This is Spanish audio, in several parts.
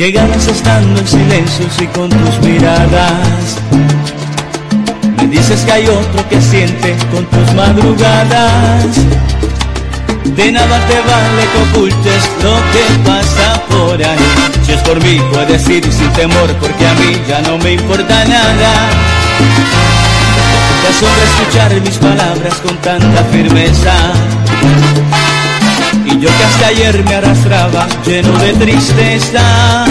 Que ganas estando en silencio y con tus miradas. Me dices que hay otro que siente con tus madrugadas. De nada te vale que ocultes lo que pasa por ahí. Si es por mí, puedes ir sin temor, porque a mí ya no me importa nada. Te asombra escuchar mis palabras con tanta firmeza. Y yo que hasta ayer me arrastraba lleno de tristeza.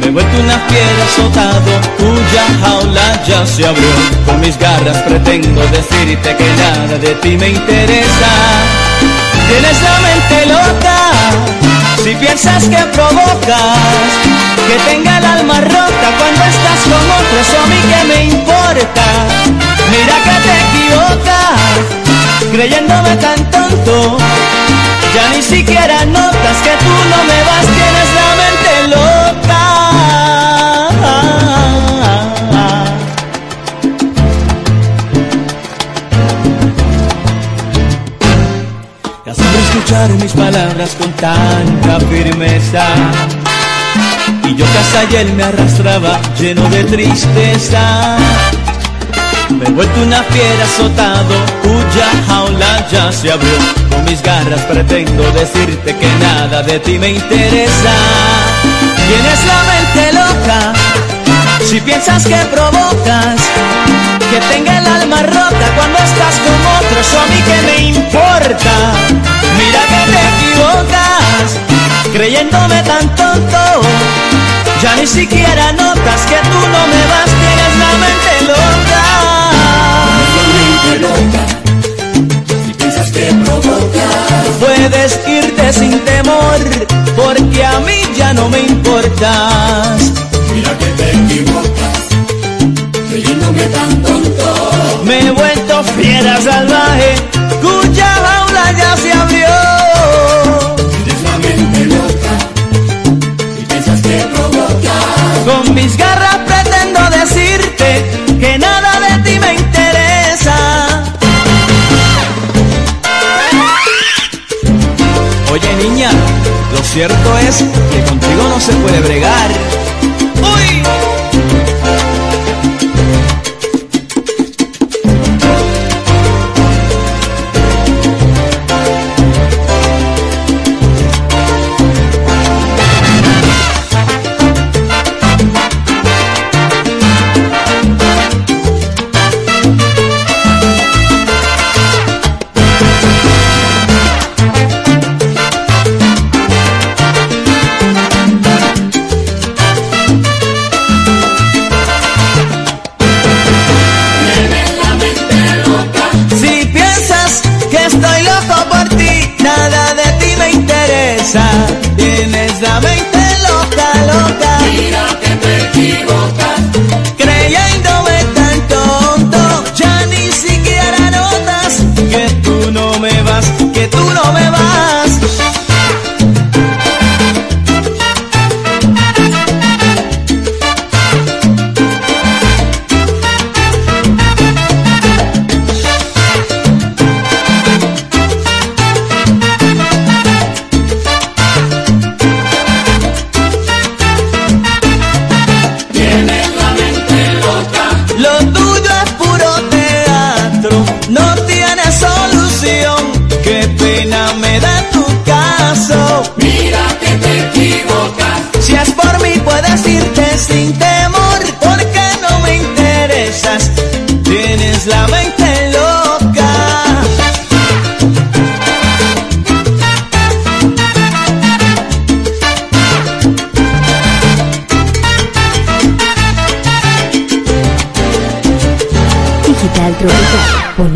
Me he vuelto una fiera azotado, cuya jaula ya se abrió. Con mis garras pretendo decirte que nada de ti me interesa. Tienes la mente loca, si piensas que provocas, que tenga el alma rota cuando estás con otro, eso a mí que me importa. Mira que te equivocas, creyéndome tan tonto, ya ni siquiera notas que tú no me vas, tienes la mente loca. Te asombra escuchar mis palabras con tanta firmeza. Y yo que ayer me arrastraba lleno de tristeza. Me he vuelto una fiera azotado, cuya jaula ya se abrió. Con mis garras pretendo decirte que nada de ti me interesa. Tienes la mente loca, si piensas que provocas, que tenga el alma rota cuando estás con otro, eso a mí que me importa. Mira que te equivocas, creyéndome tan tonto, ya ni siquiera notas que tú no me vas, tienes la mente loca. Si piensas que Puedes irte sin temor, porque a mí ya no me importas. mira que te equivocas, creyéndome tan tonto. Me he vuelto fiera salvaje, cuya jaula ya se abrió. Tienes la mente loca, si piensas que provocas, Con mis garras niña, lo cierto es que contigo no se puede bregar.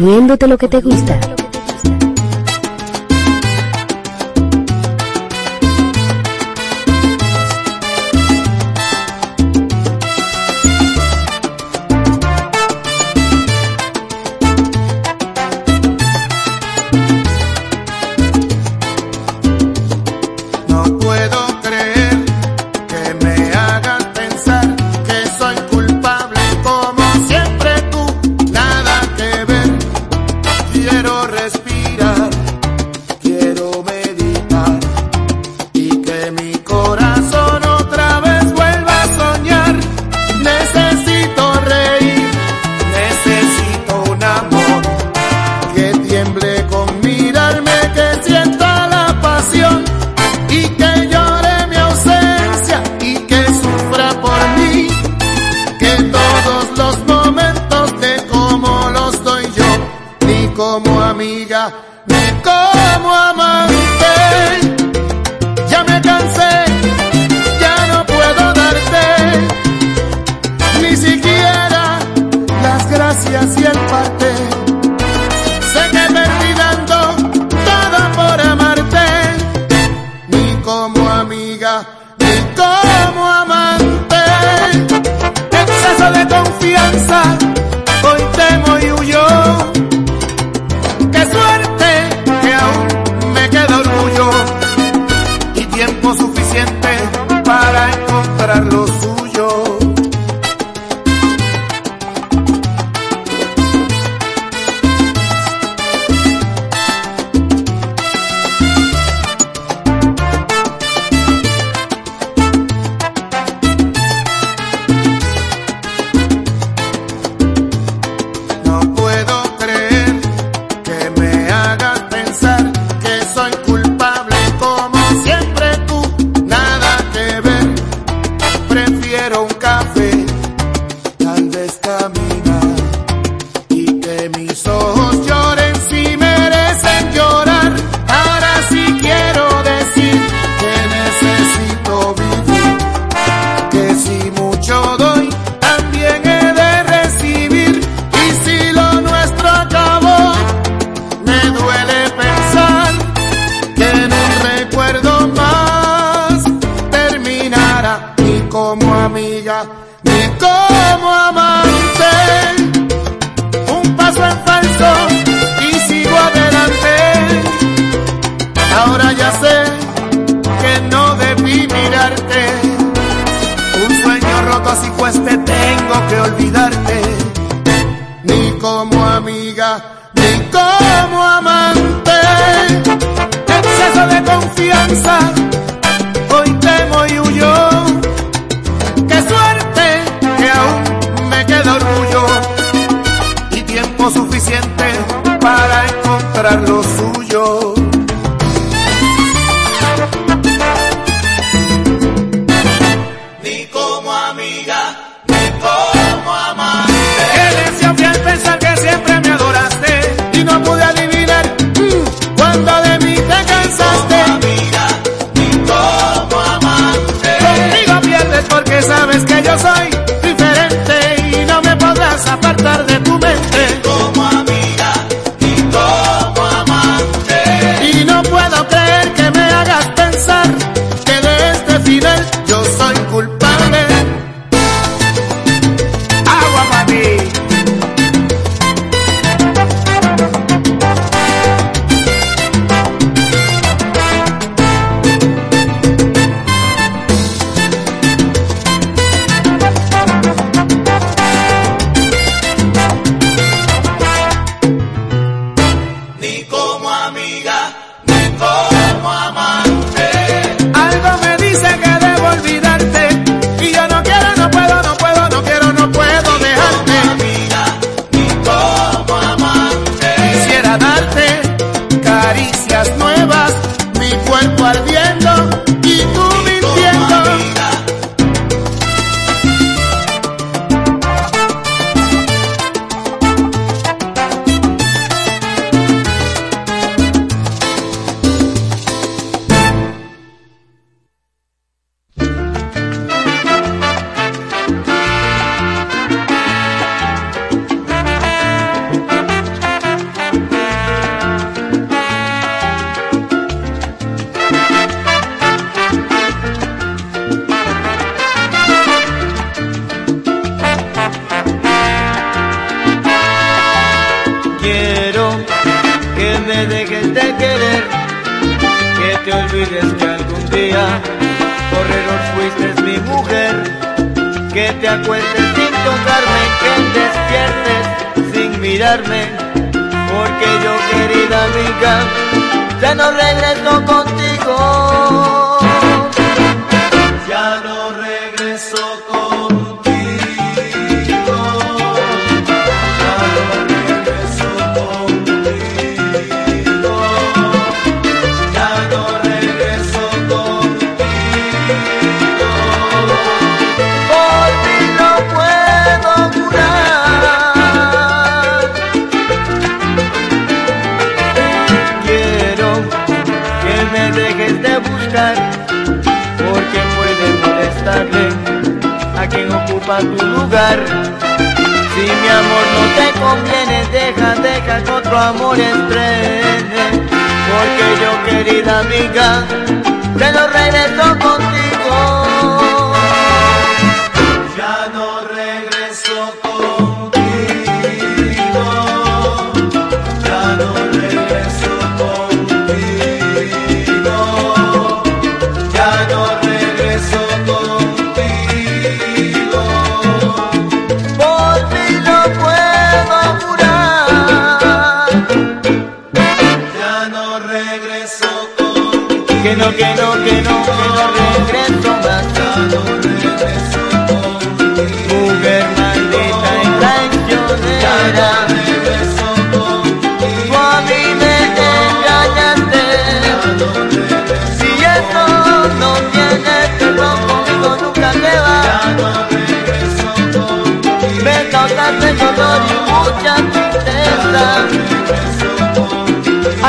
Tropical, poniéndote lo que te gusta.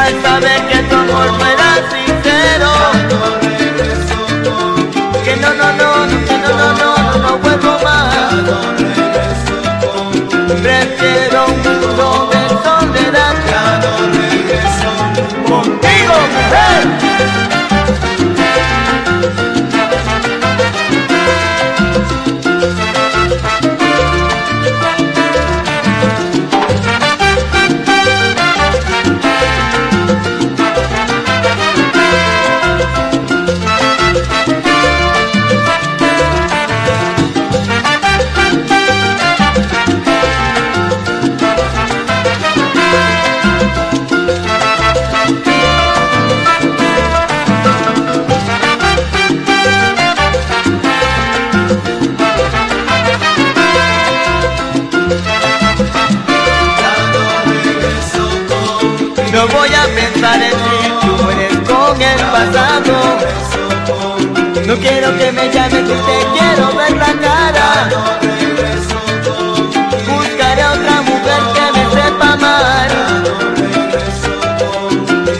Al No quiero que me llames y te quiero ver la cara. Buscaré a otra mujer que me sepa amar.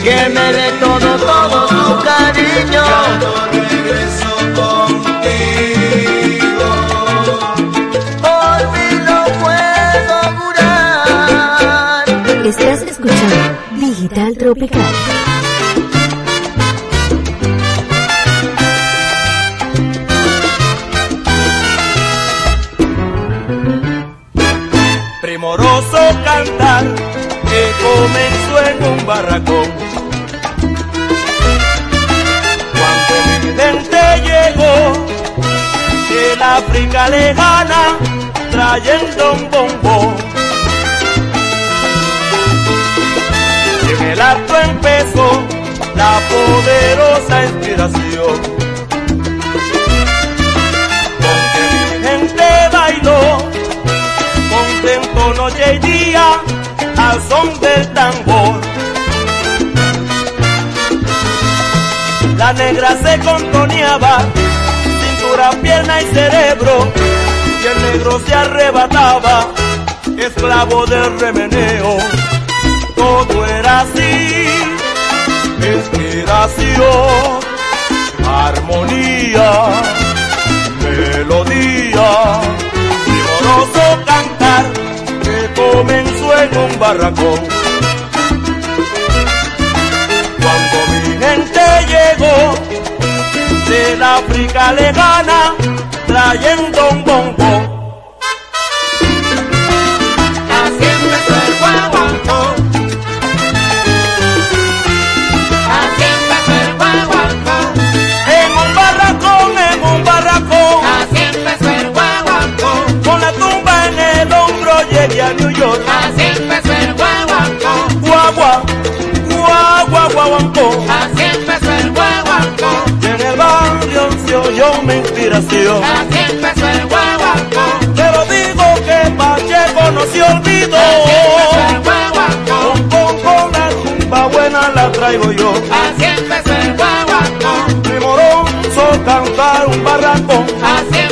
Que me dé todo, todo su cariño. Estás escuchando Digital Tropical. Barracón. Cuando mi gente llegó del África lejana trayendo un bombón. Y en el acto empezó la poderosa inspiración. Con que mi gente bailó contento noche y día al son del tambor. La negra se contoneaba, cintura, pierna y cerebro, y el negro se arrebataba, esclavo del remeneo. Todo era así, inspiración, armonía, melodía primoroso cantar que comenzó en un barracón. Llegó del África lejana trayendo un bombo. Oyó mi inspiración. Así empezó el guaguancó. Pero digo que Pacheco no se olvidó. Así empezó el. Con, con, con la buena la traigo yo. Así empezó el guaguancó. Primoroso cantar un barracón. Así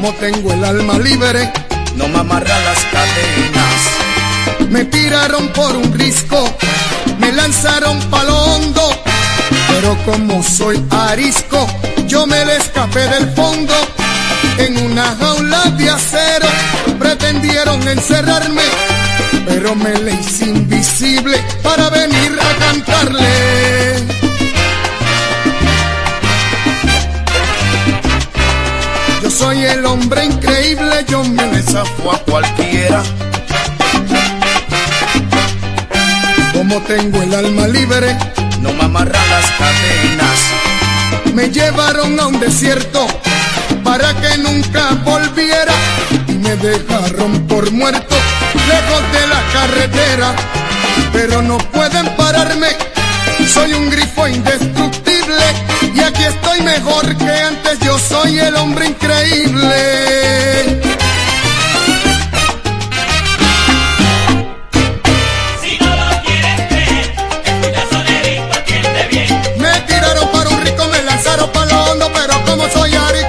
como tengo el alma libre, no me amarra las cadenas. Me tiraron por un risco, me lanzaron palo hondo, pero como soy arisco, yo me le escapé del fondo. En una jaula de acero pretendieron encerrarme, pero me le hice invisible para venir a cantarle. soy el hombre increíble, yo me le zafo a cualquiera. Como tengo el alma libre, no me amarran las cadenas. Me llevaron a un desierto para que nunca volviera y me dejaron por muerto lejos de la carretera. Pero no pueden pararme, soy un grifo indestructible y aquí estoy mejor que antes, yo soy el hombre increíble. Si no lo quieres creer, escucha sonerito, atiende bien. Me tiraron para un rico, me lanzaron para lo hondo, pero como soy Ari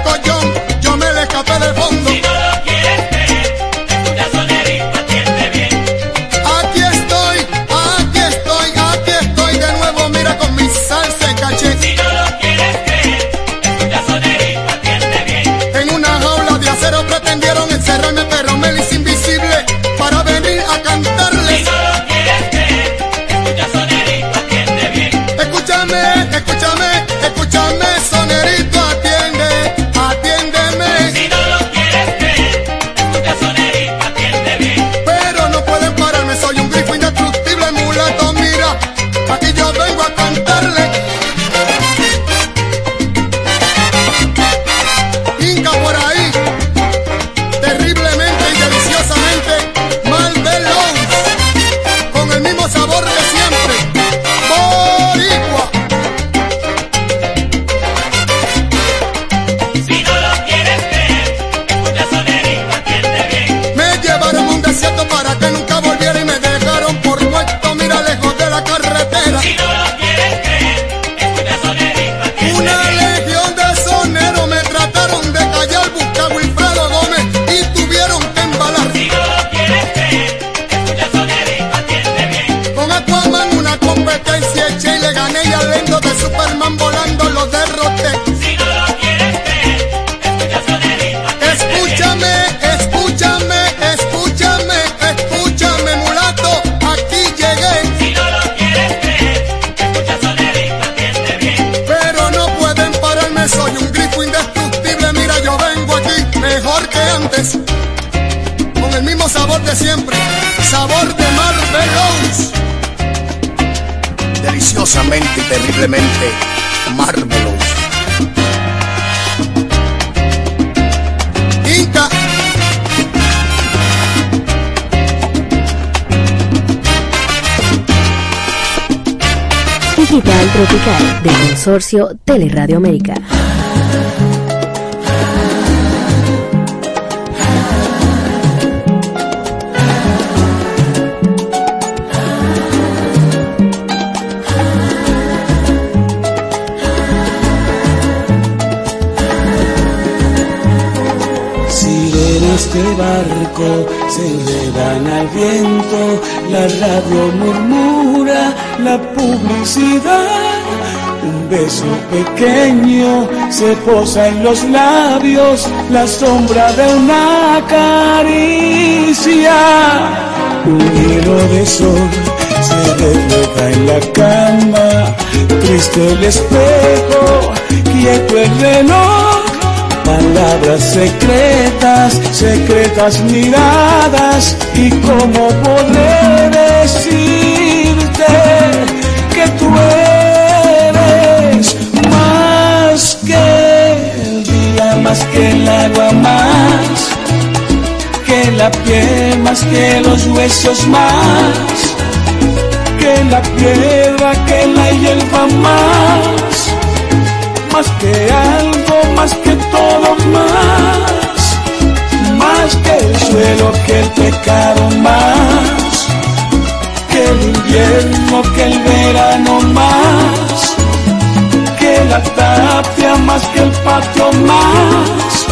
Tropical del consorcio Teleradio América. Sirenas de barco se elevan al viento, la radio murmura la publicidad. Un beso pequeño se posa en los labios, la sombra de una caricia. Un hilo de sol se refleja en la cama, triste el espejo, quieto el reloj. Palabras secretas, secretas miradas y cómo podré decirte que tú eres más que el día, más que el agua, más que la piel, más que los huesos, más que la piedra, que la hierba, más más que algo, más que todo, más, más que el suelo, que el pecado, más, que el invierno, que el verano, más, que la tapia, más que el patio, más,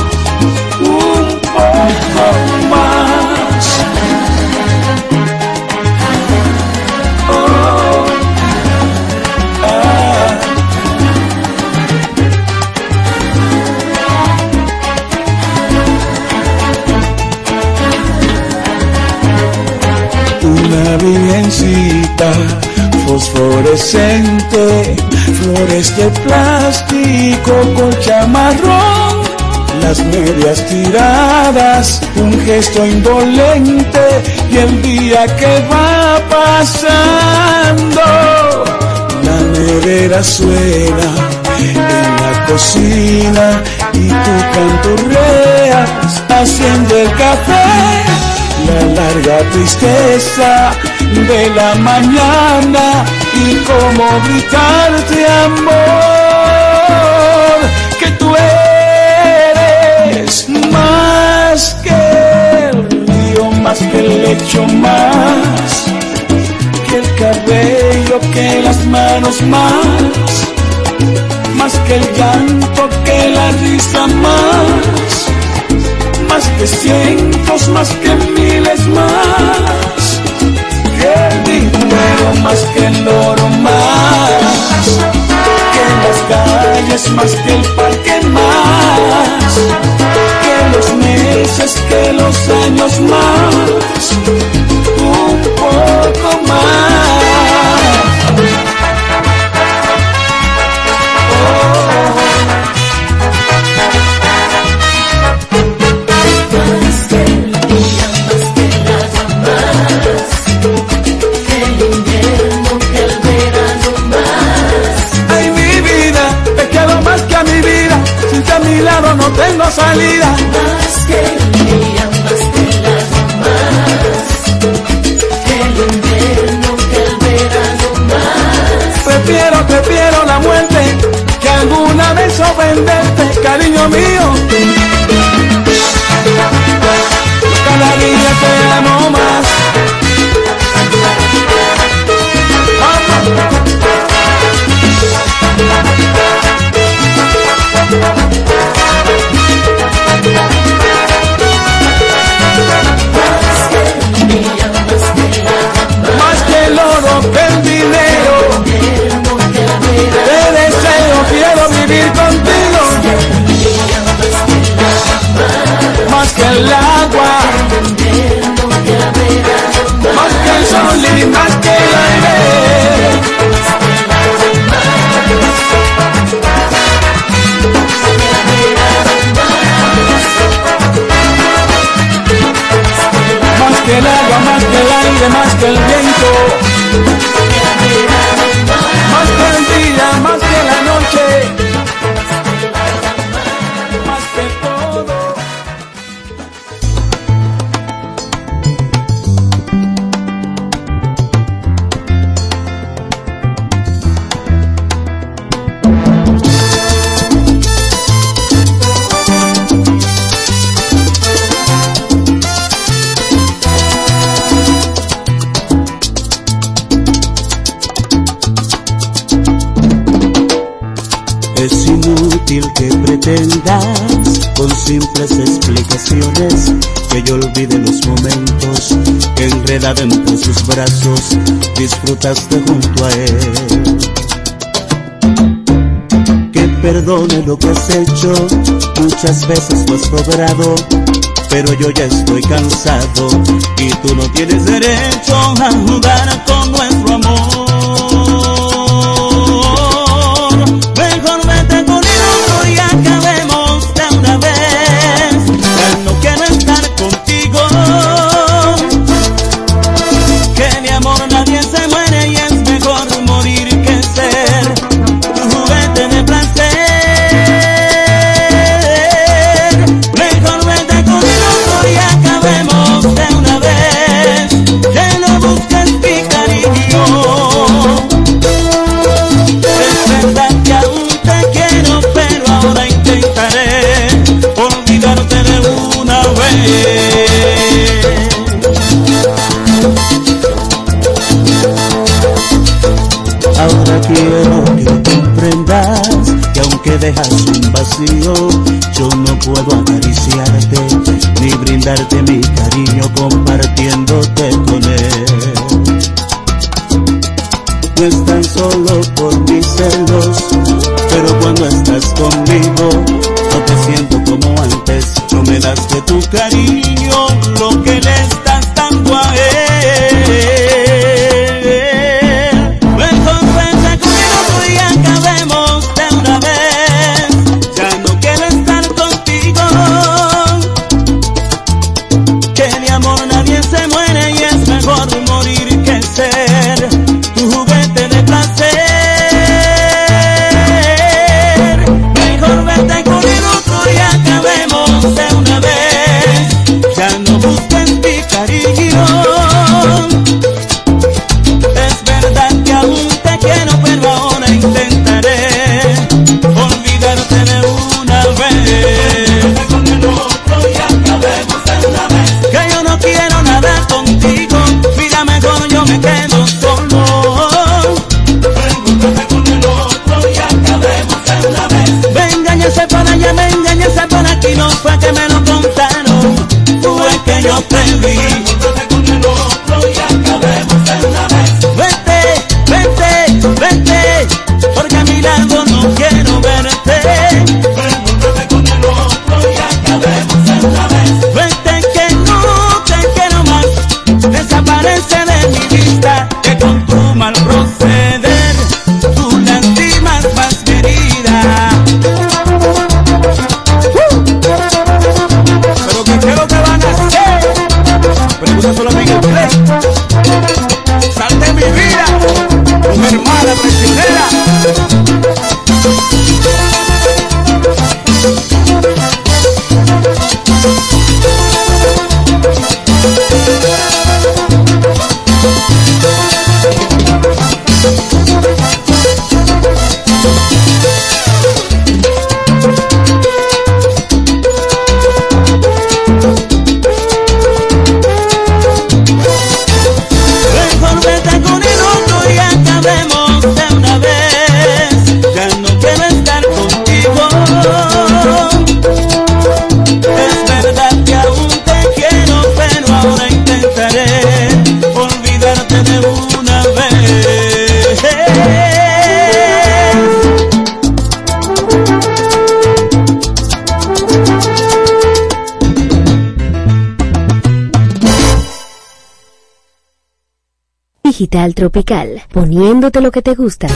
un poco una virgencita fosforescente, flores de plástico con chamarrón, las medias tiradas, un gesto indolente y el día que va pasando, la nevera suena en la cocina y tú canturreas haciendo el café la larga tristeza de la mañana y cómo gritarte amor que tú eres más que el río, más que el lecho, más que el cabello, que las manos, más más que el llanto, que la risa, más más que cientos, más que miles más, que el dinero, más que el oro, más, que las calles, más que el parque, más, que los meses, que los años, más, un poco más. Tengo salida. Más que el día, más que las más, que el invierno, que el verano más. Prefiero, prefiero la muerte que alguna vez ofenderte, cariño mío. el agua. Porque el sol con simples explicaciones que yo olvide los momentos enredada entre sus brazos disfrutaste junto a él. Que perdone lo que has hecho, muchas veces lo has logrado, pero yo ya estoy cansado y tú no tienes derecho a jugar con nuestro amor. Dejas un vacío, yo no puedo acariciarte ni brindarte mi cariño compartiéndote con él. No es tan solo por mis celos, pero cuando estás conmigo no te siento como antes, no me das de tu cariño lo que le Digital Tropical, poniéndote lo que te gusta.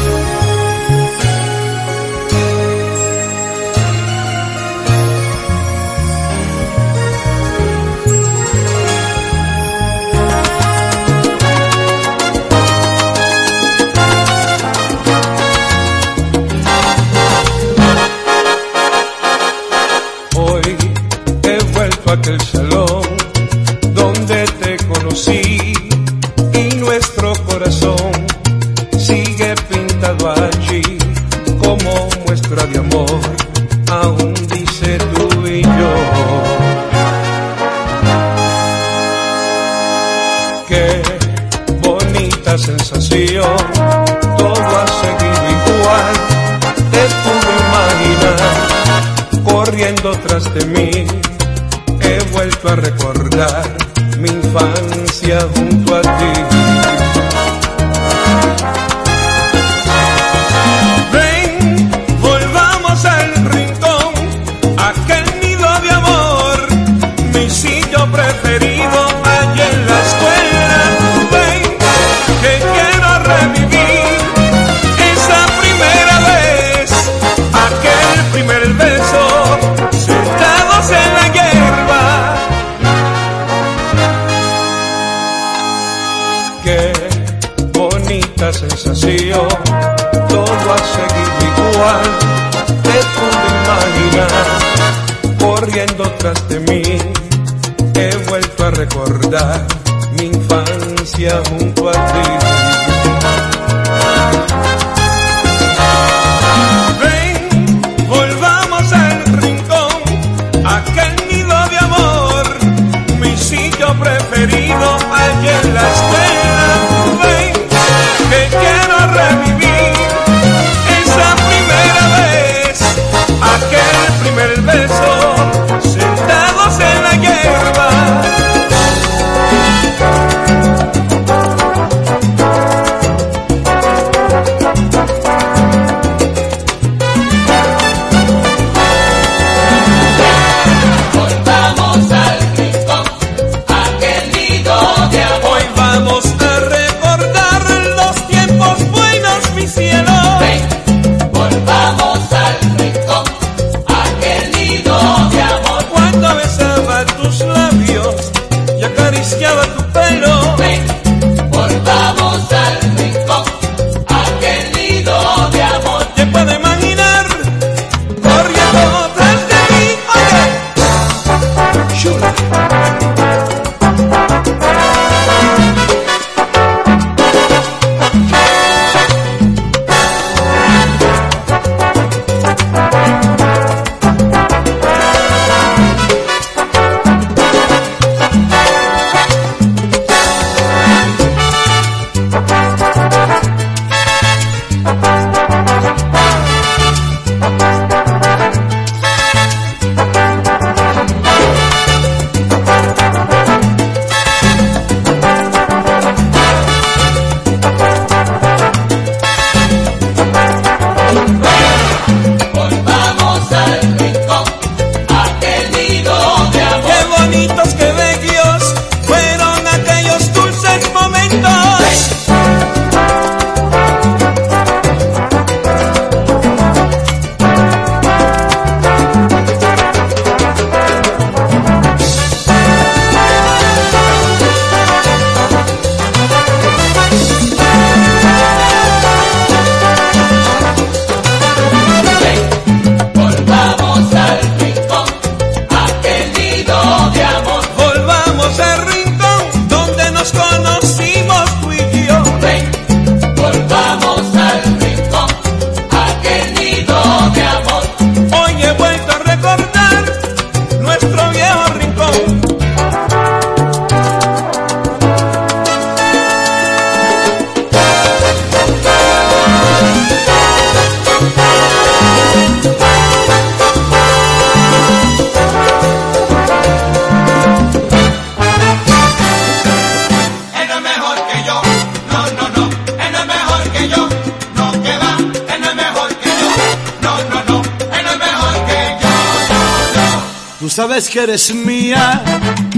eres mía,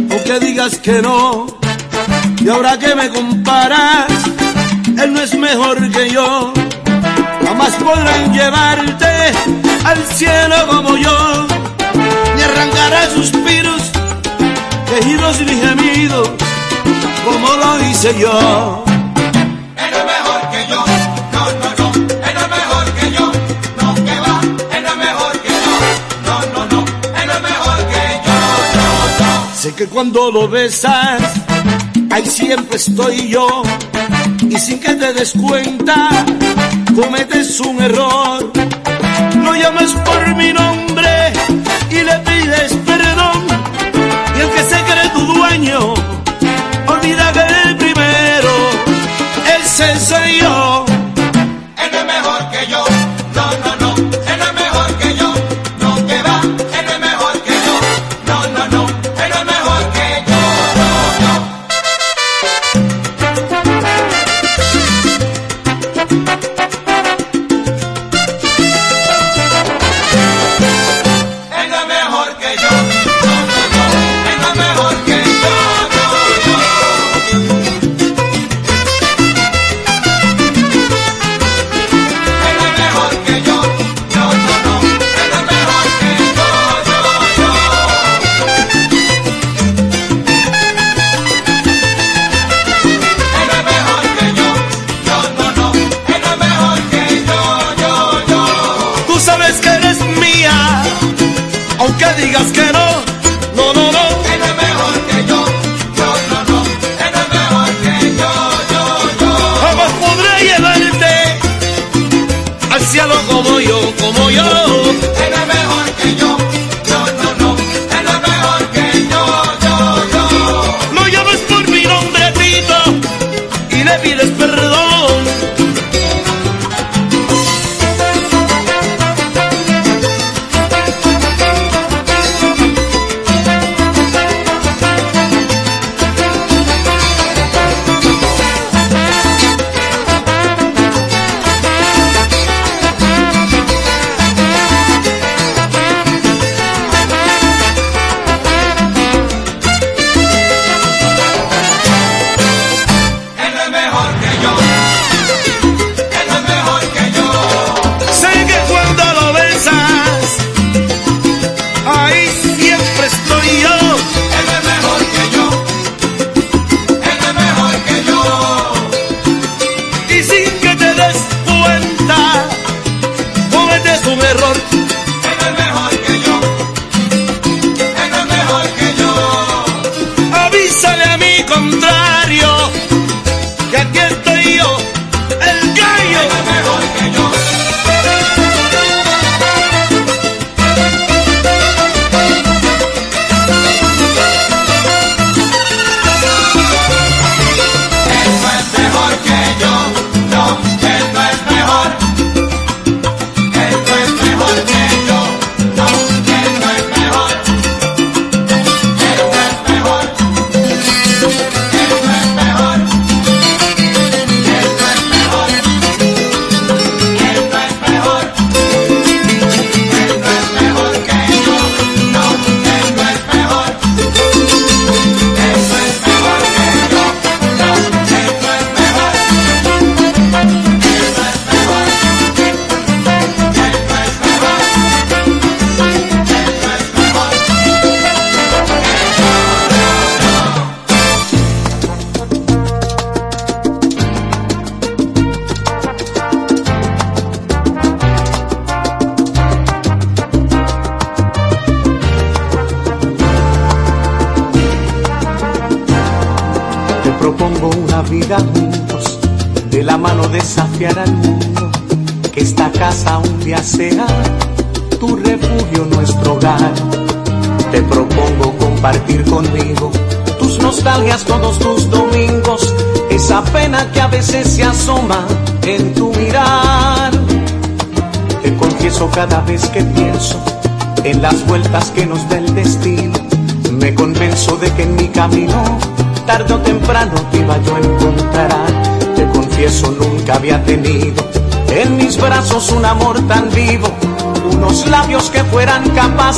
aunque digas que no. Y ahora que me comparas, él no es mejor que yo. Jamás podrán llevarte al cielo como yo. Ni arrancará suspiros, quejidos ni gemidos, como lo hice yo. cuando lo besas, ahí siempre estoy yo. Y sin que te des cuenta, cometes un error. No llames por mi nombre Ansialo como yo, como yo.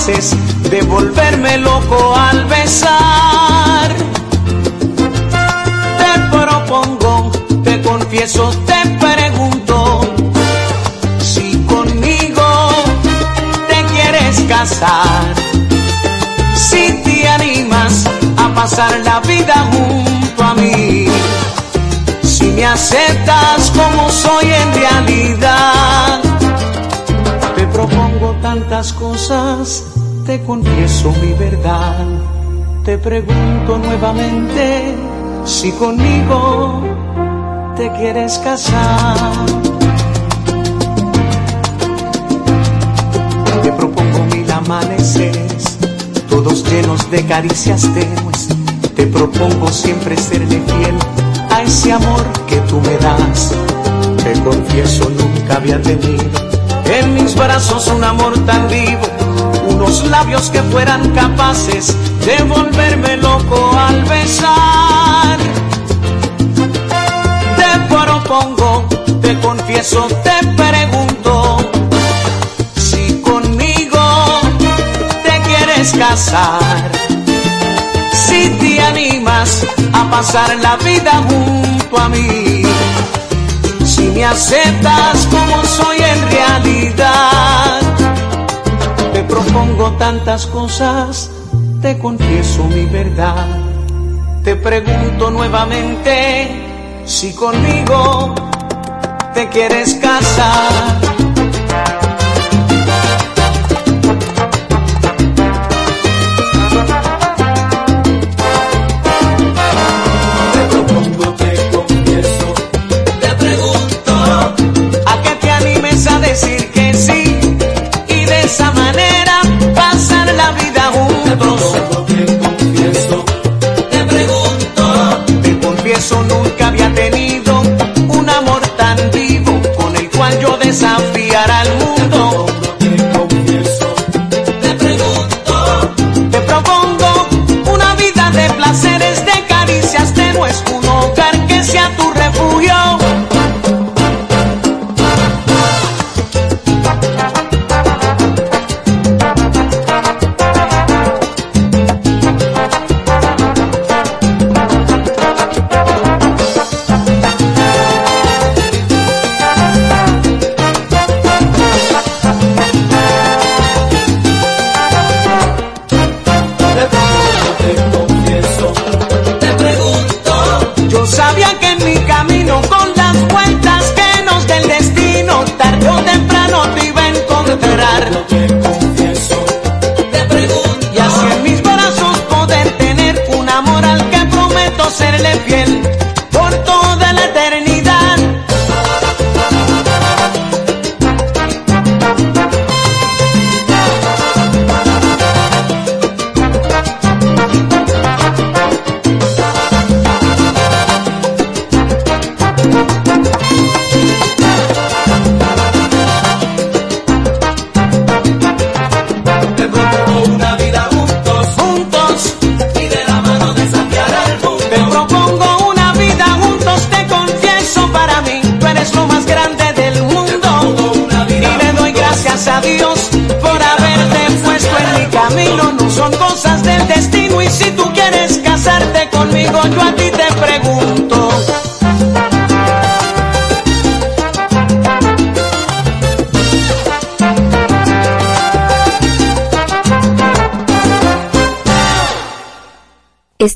veces te confieso mi verdad. Te pregunto nuevamente si conmigo te quieres casar. Te propongo mil amaneceres, todos llenos de caricias tenues. Te propongo siempre serle fiel a ese amor que tú me das. Te confieso nunca había tenido en mis brazos un amor tan vivo unos labios que fueran capaces de volverme loco al besar. Te propongo, te confieso, te pregunto si conmigo te quieres casar. Si te animas a pasar la vida junto a mí, si me aceptas como soy en realidad propongo tantas cosas, te confieso mi verdad. Te pregunto nuevamente si conmigo te quieres casar.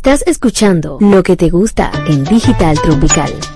Estás escuchando lo que te gusta en Digital Tropical.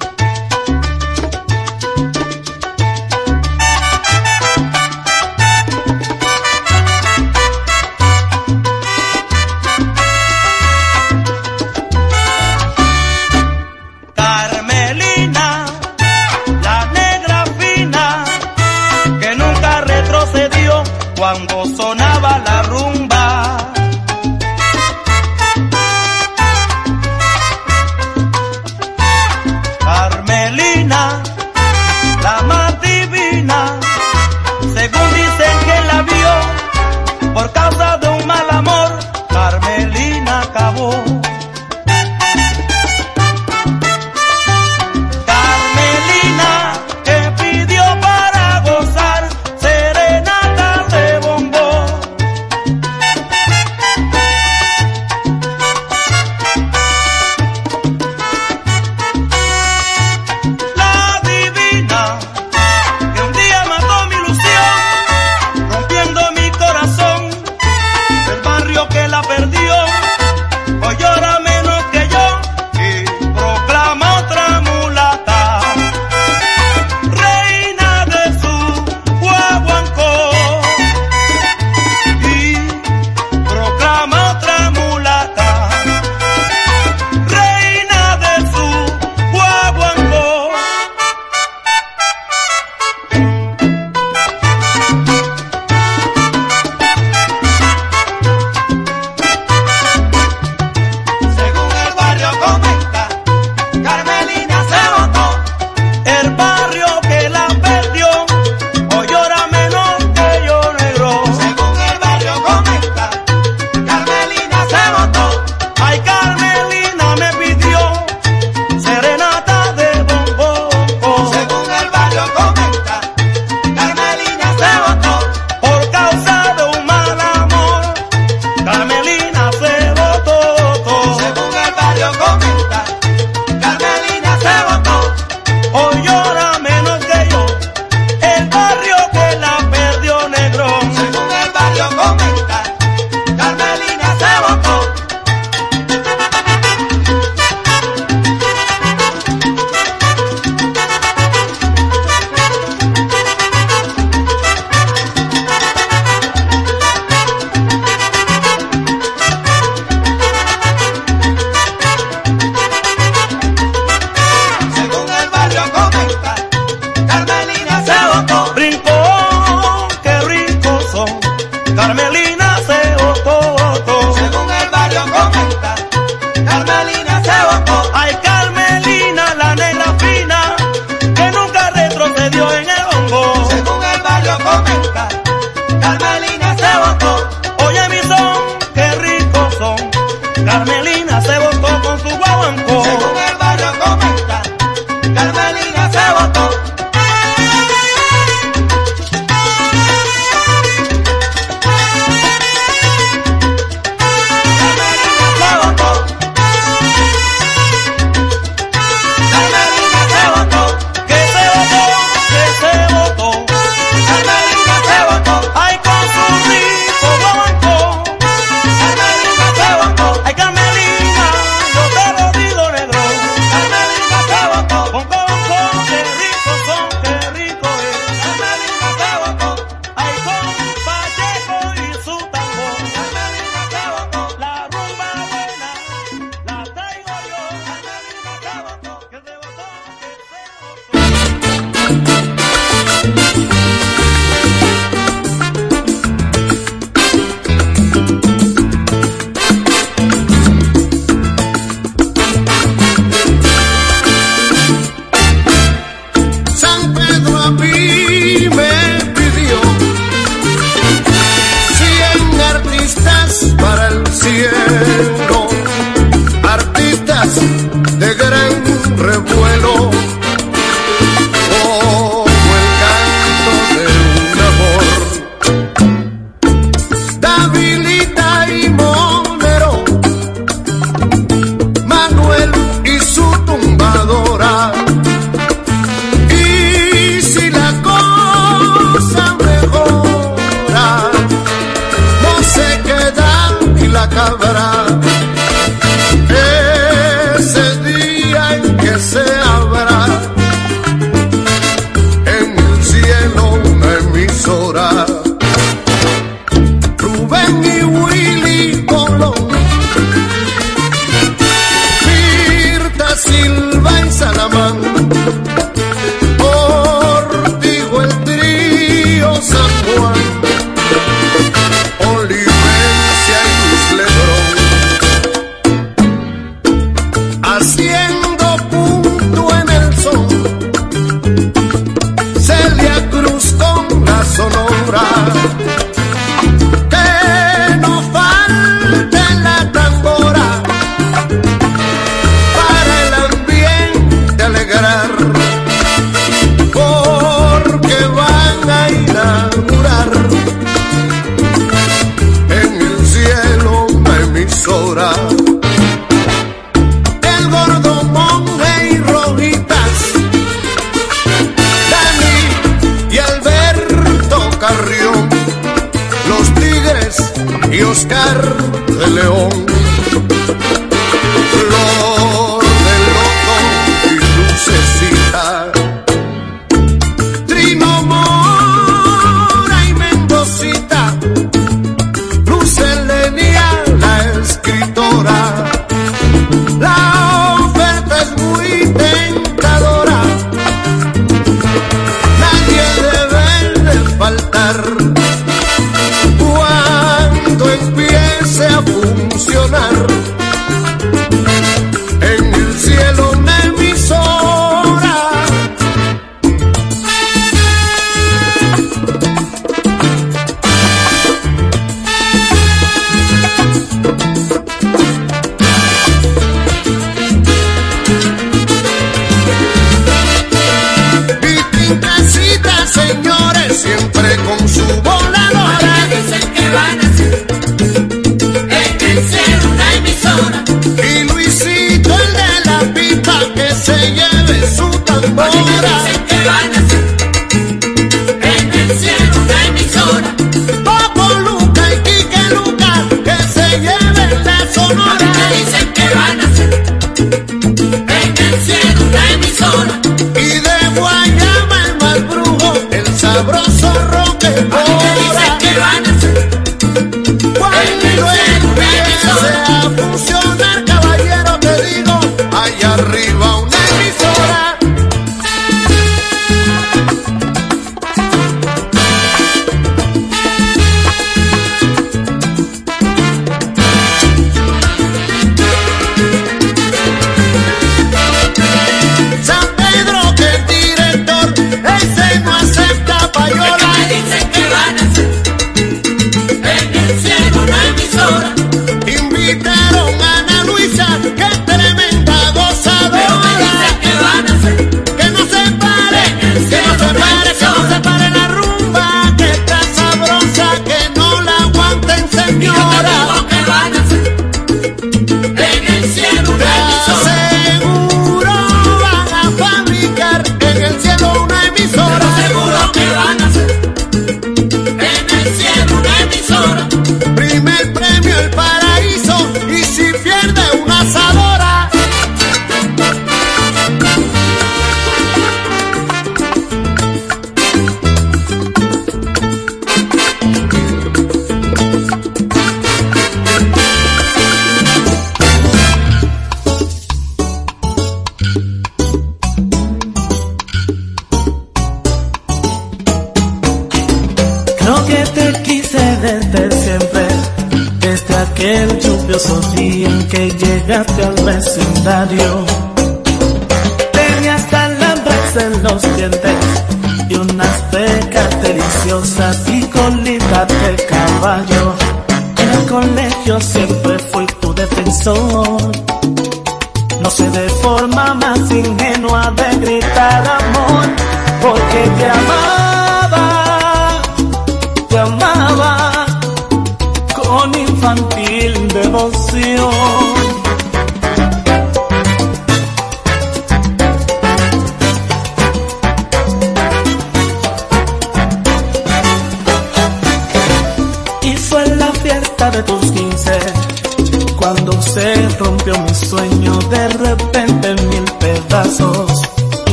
Vecindario. Tenías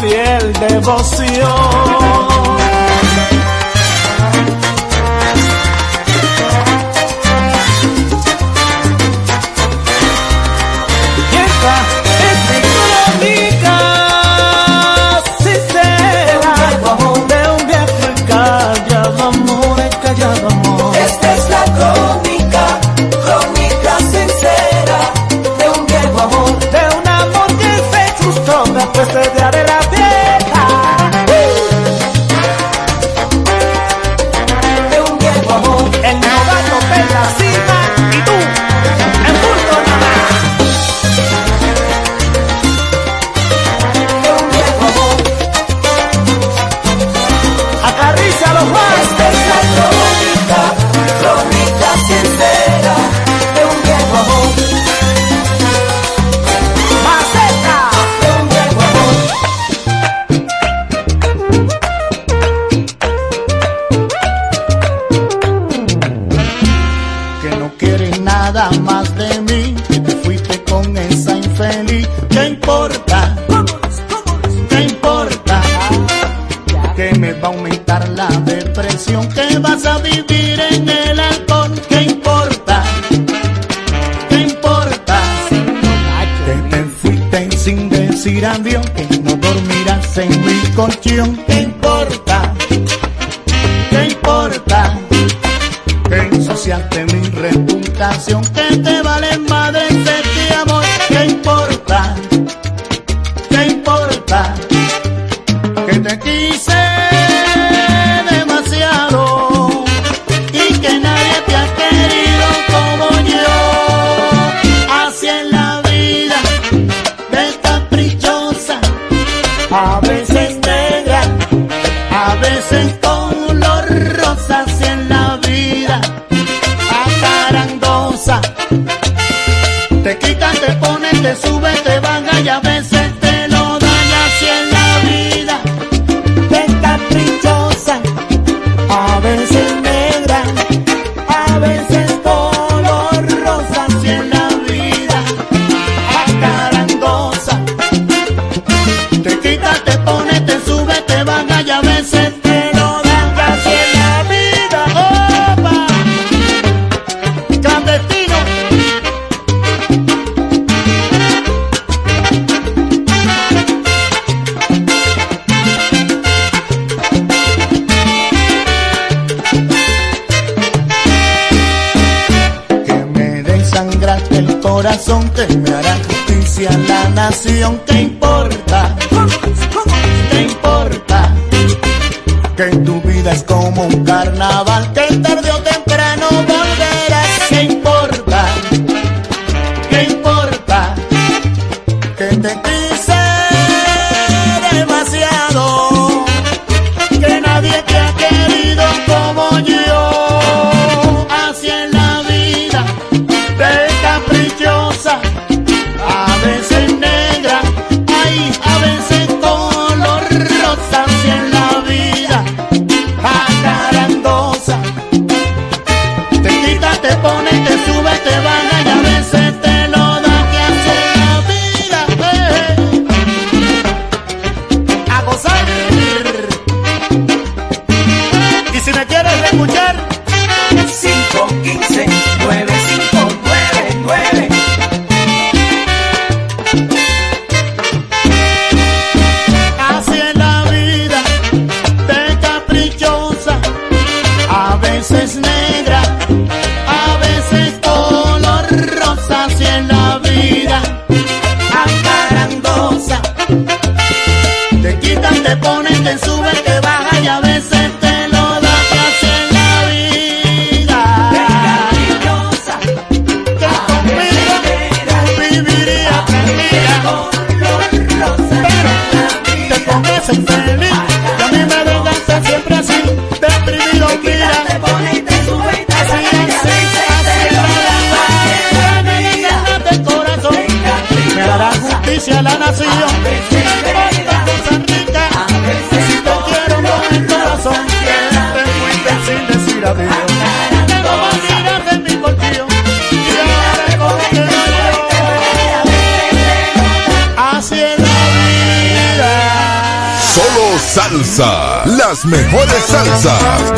fiel devoción. las mejores salsas.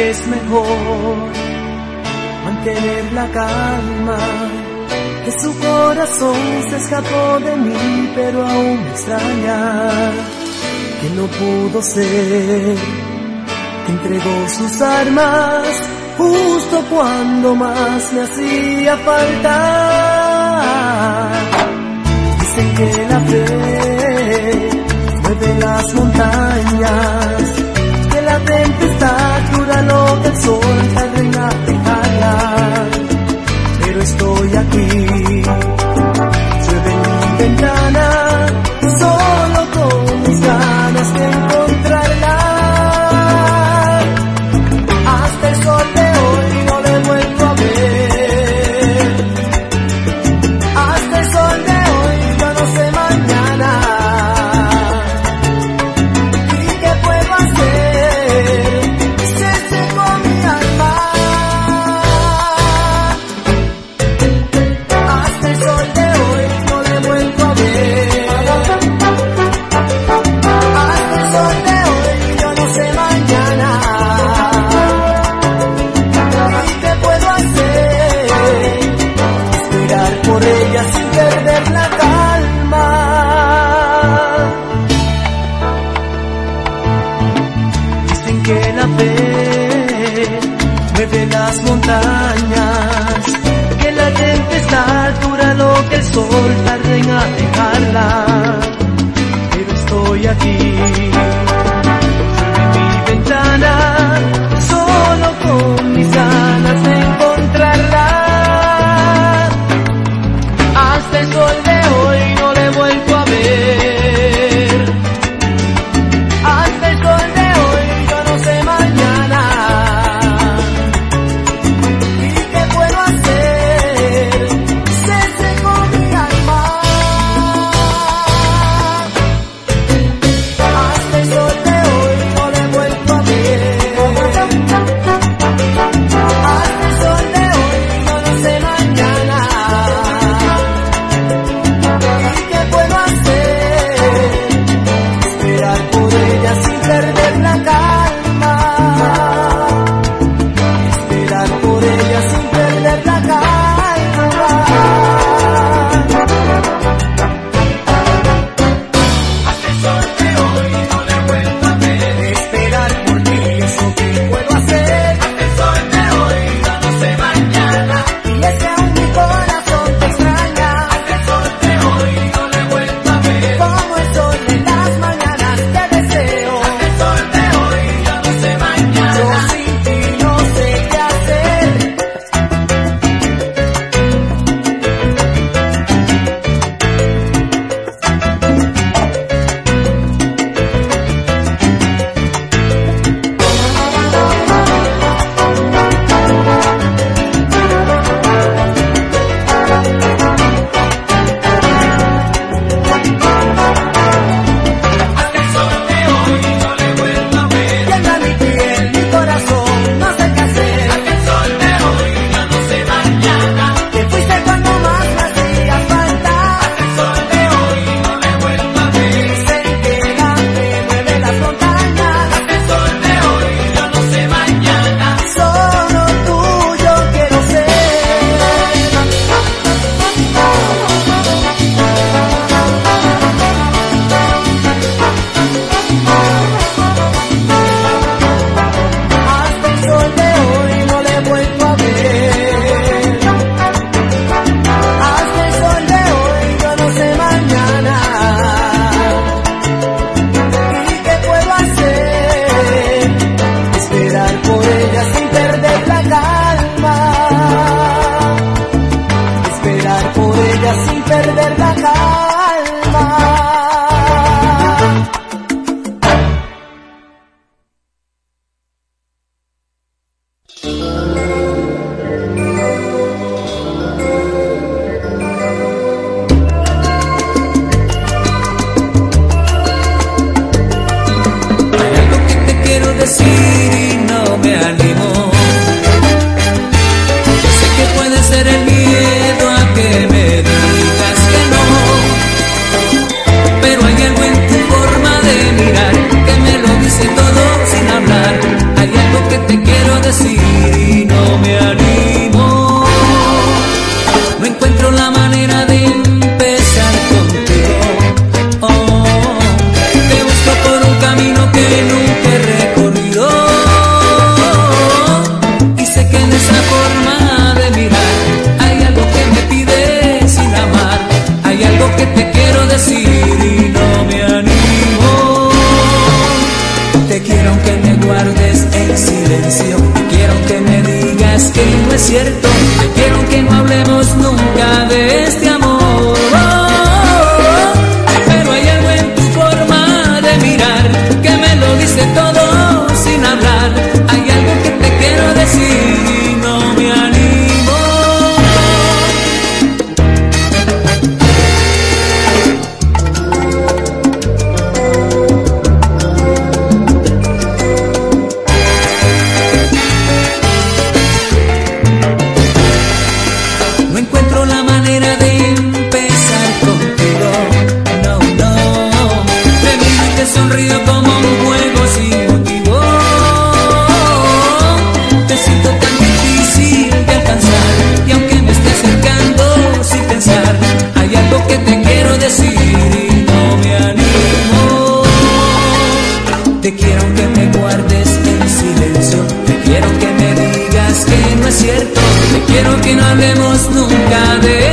es mejor mantener la calma. Que su corazón se escapó de mí, pero aún me extraña que no pudo ser. Que entregó sus armas. Uh, cuando más me hacía falta. Dicen que la fe mueve las montañas, que la tempestad dura lo que el sol Quiero que no hablemos nunca de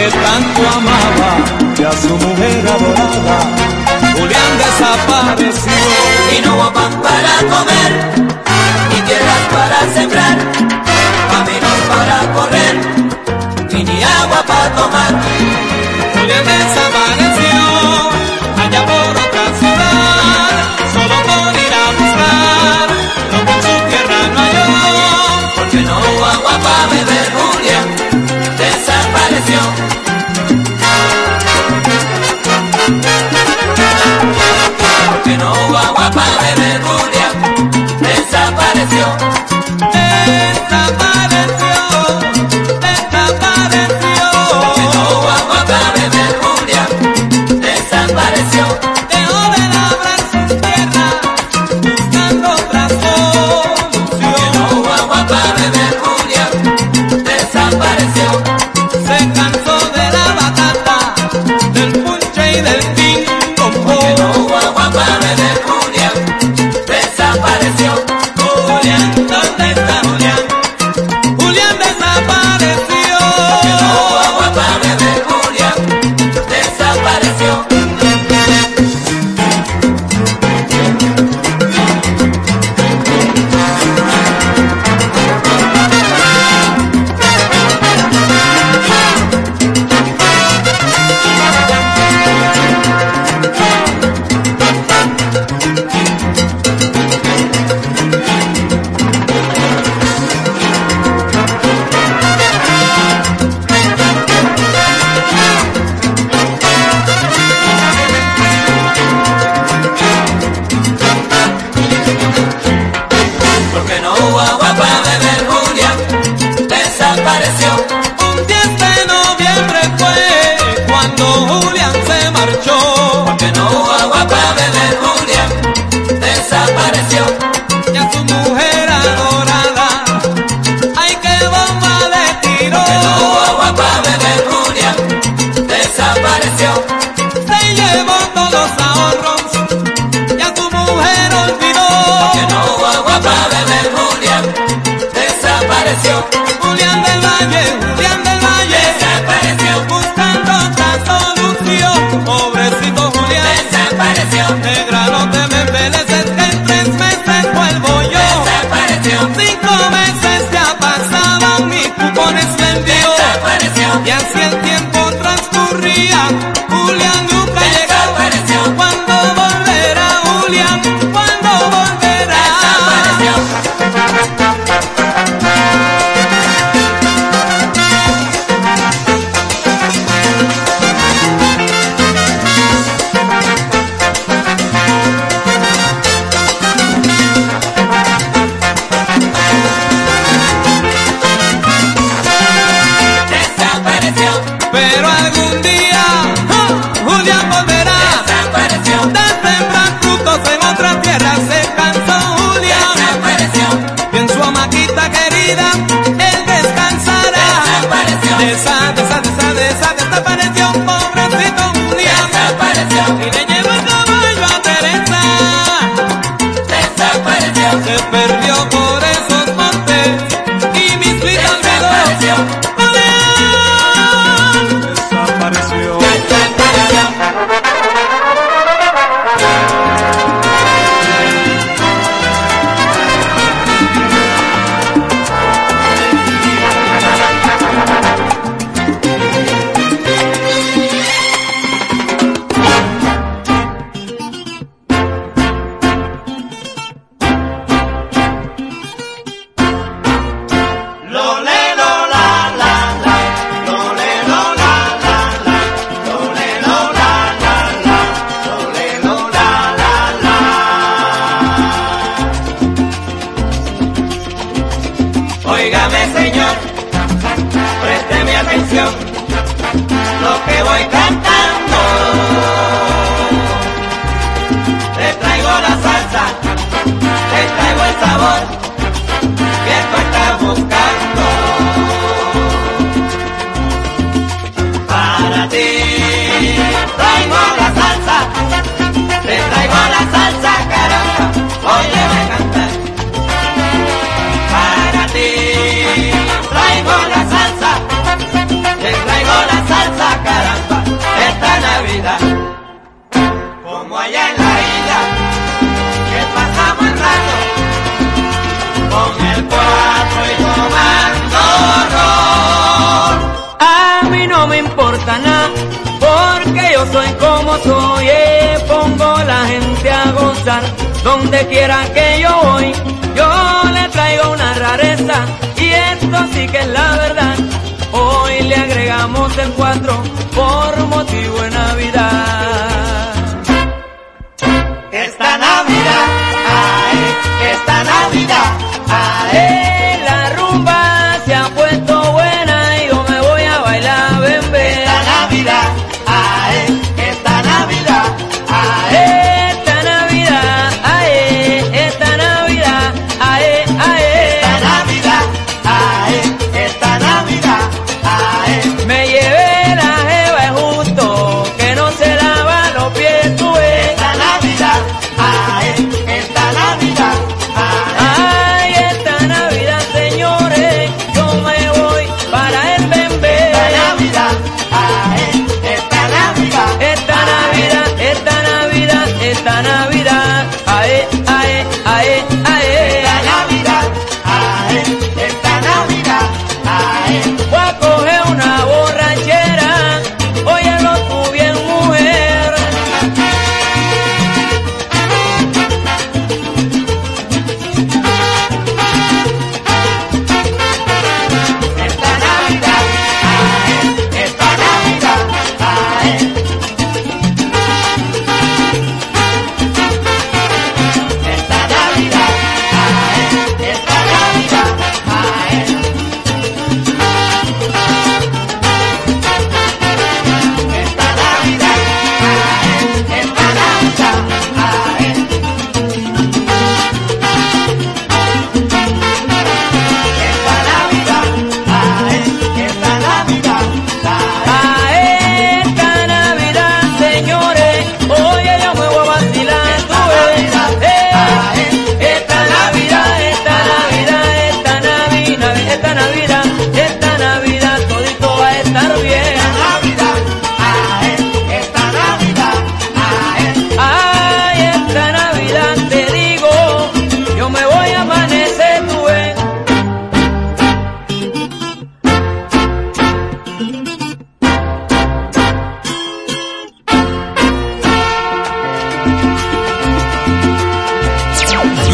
que tanto amaba y a su mujer adorada. Julián desapareció y no hubo pan para comer y tierras para sembrar.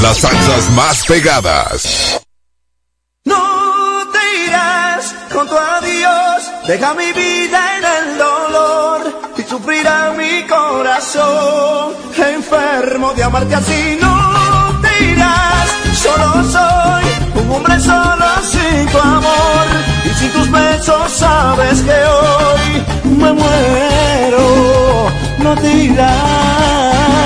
Las salsas más pegadas. No te irás con tu adiós. Deja mi vida en el dolor. Y sufrirá mi corazón. Enfermo de amarte así. No te irás. Solo soy un hombre solo sin tu amor. Y sin tus besos sabes que hoy me muero. No te irás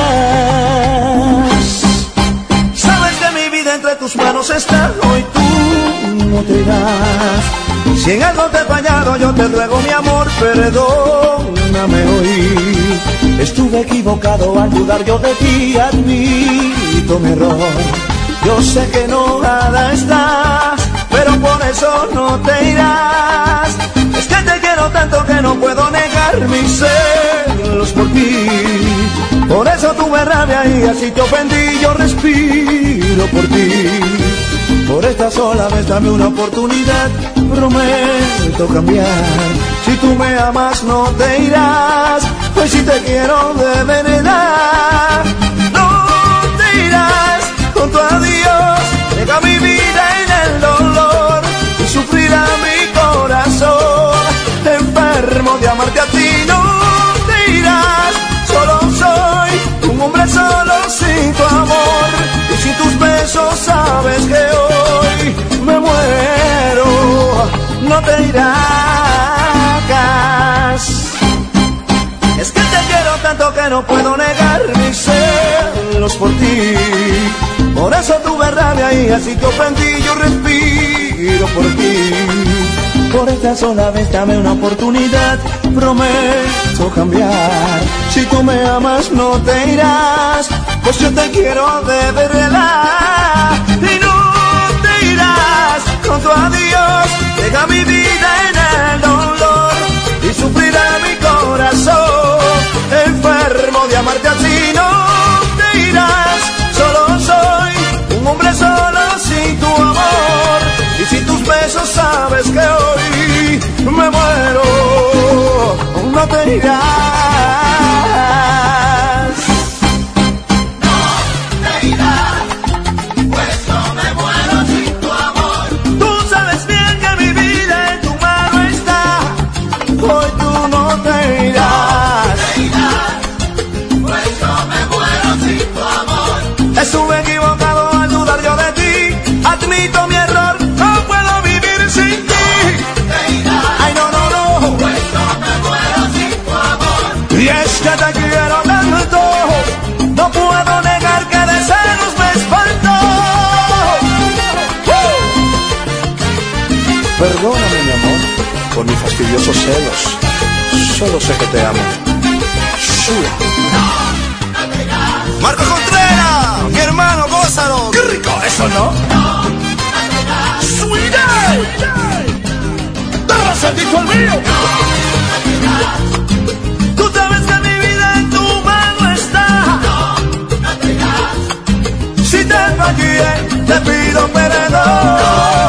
entre tus manos está, hoy tú no te irás. Si en algo te he fallado, yo te ruego mi amor, perdóname hoy. Estuve equivocado al dudar yo de ti, admito mi error. Yo sé que enojada estás, pero por eso no te irás. Es que te quiero tanto que no puedo negar mis celos por ti. Por eso tuve rabia y así te ofendí, yo respiro por ti. Por esta sola vez dame una oportunidad, prometo cambiar. Si tú me amas no te irás, pues si te quiero de verdad que no puedo negar mis celos por ti. Por eso tuve rabia y así te ofendí, yo respiro por ti. Por esta sola vez dame una oportunidad, prometo cambiar. Si tú me amas no te irás, pues yo te quiero de verdad. Y no te irás con tu adiós, deja mi vida en el dolor sufrirá mi corazón. Enfermo de amarte así, no te irás, solo soy un hombre solo sin tu amor. Y sin tus besos sabes que hoy me muero, no te irás. Celos. Solo sé que te amo. Shua. Marco Contreras, mi hermano, gózalo. ¡Qué rico! ¿Eso no? ¡Sweet ¡Te sentito el mío! Tú sabes que mi vida en tu mano está. Si te fallé, te pido perdón.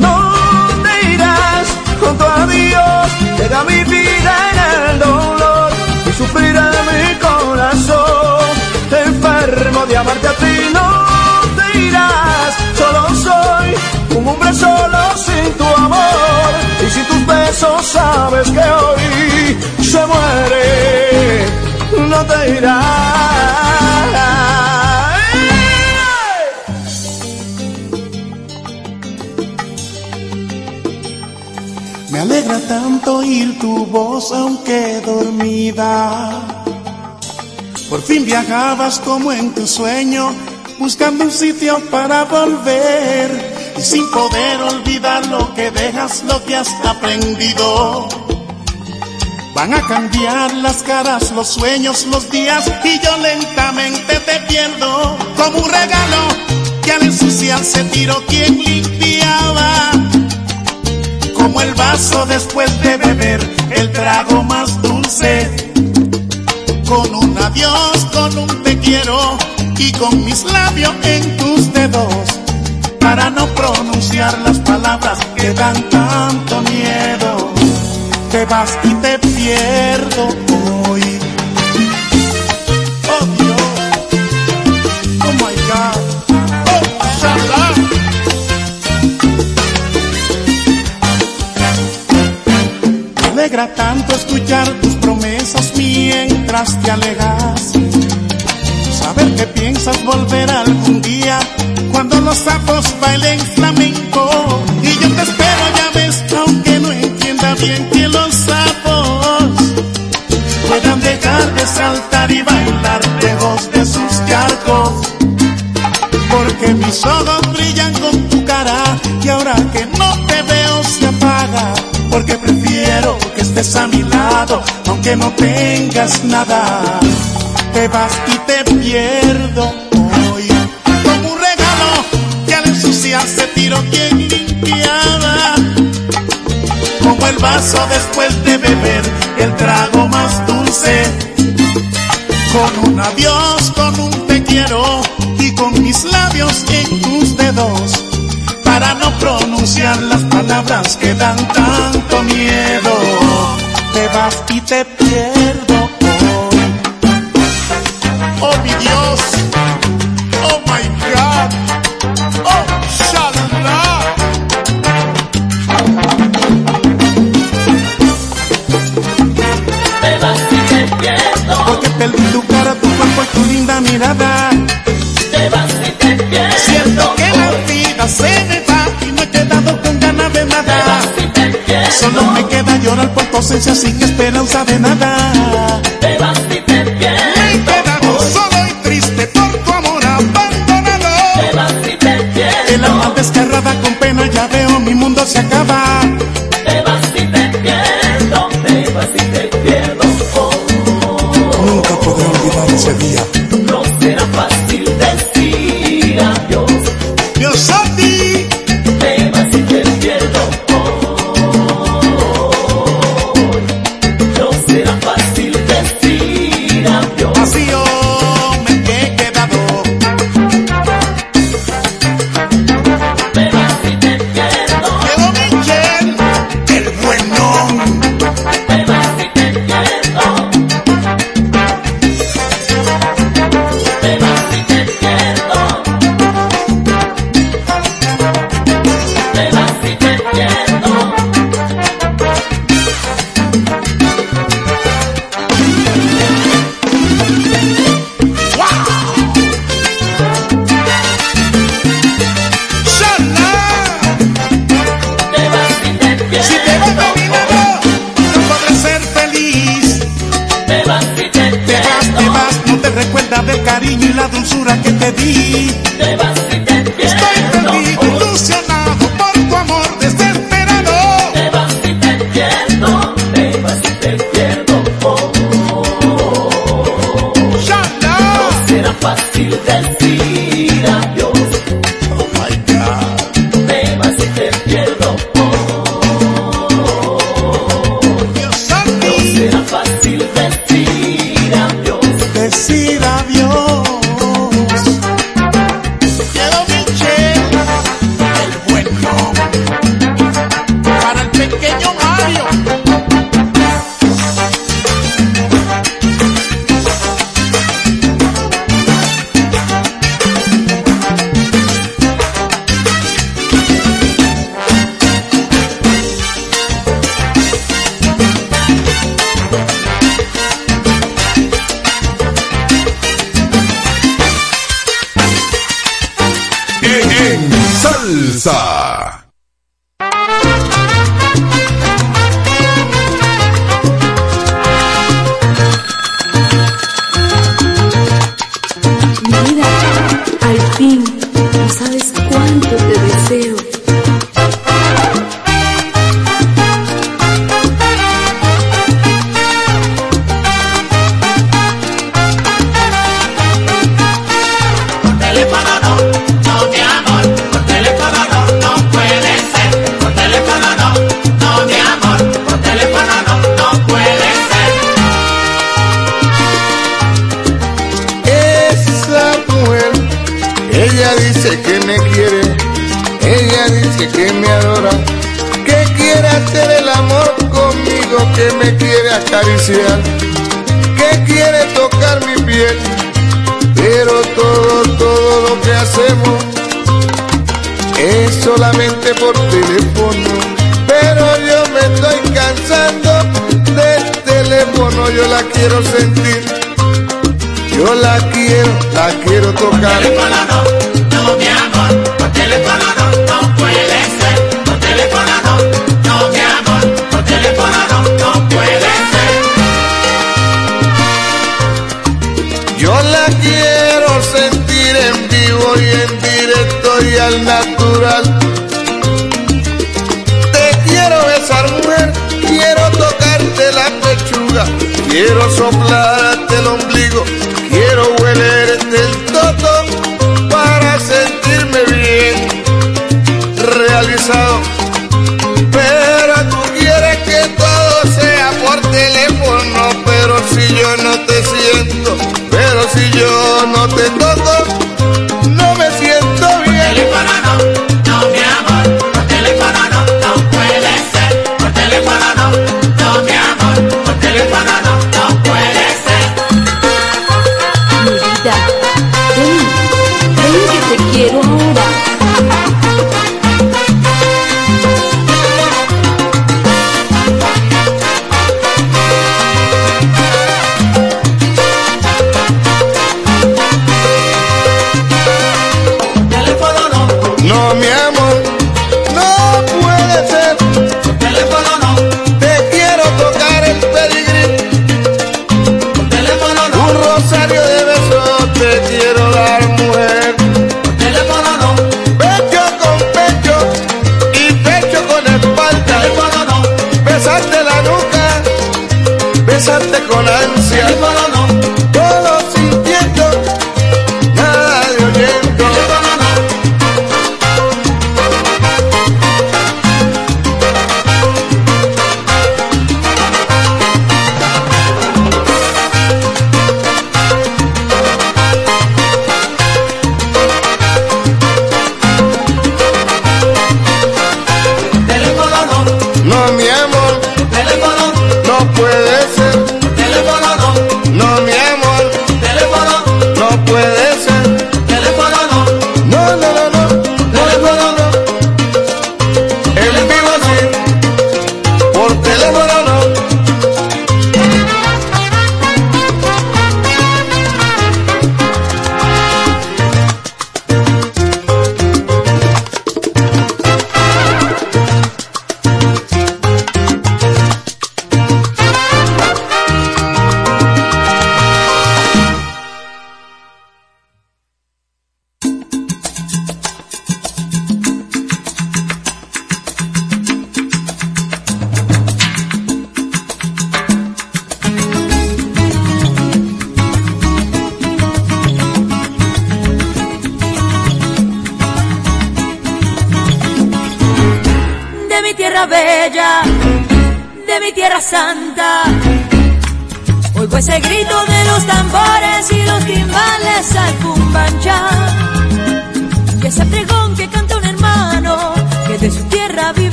No te irás con tu adiós, llega mi vida en el dolor y sufrirá mi corazón. Enfermo de amarte a ti, no te irás, solo soy un hombre solo sin tu amor y sin tus besos sabes que hoy se muere, no te irás. Tanto oír tu voz aunque dormida. Por fin viajabas como en tu sueño, buscando un sitio para volver. Y sin poder olvidar lo que dejas, lo que has aprendido. Van a cambiar las caras, los sueños, los días, y yo lentamente te pierdo. Como un regalo que al ensuciarse tiró quien limpiaba vaso después de beber el trago más dulce. Con un adiós, con un te quiero y con mis labios en tus dedos para no pronunciar las palabras que dan tanto miedo. Te vas y te pierdo hoy. Tanto escuchar tus promesas mientras te alejas. Saber que piensas volver algún día cuando los sapos bailen flamenco. Y yo te espero, ya ves, aunque no entienda bien que los sapos puedan dejar de saltar y bailar lejos de sus charcos. Porque mis ojos brillan con aunque no tengas nada. Te vas y te pierdo hoy. Como un regalo que al ensuciarse tiro quien limpiaba. Como el vaso después de beber el trago más dulce. Con un adiós, con un te quiero y con mis labios en tus dedos para no pronunciar las palabras que dan tanto miedo vas y te pierdo hoy. Oh mi Dios, oh my God, oh Shalala. Te vas y te pierdo. Porque perdí tu cara, tu cuerpo y tu linda mirada Solo me queda llorar por tu ausencia sin esperanza de nada. Te vas y te. Me quedamos solo y triste por tu amor abandonado. Te vas y te. El alma descarrada con pena ya veo mi mundo se acaba.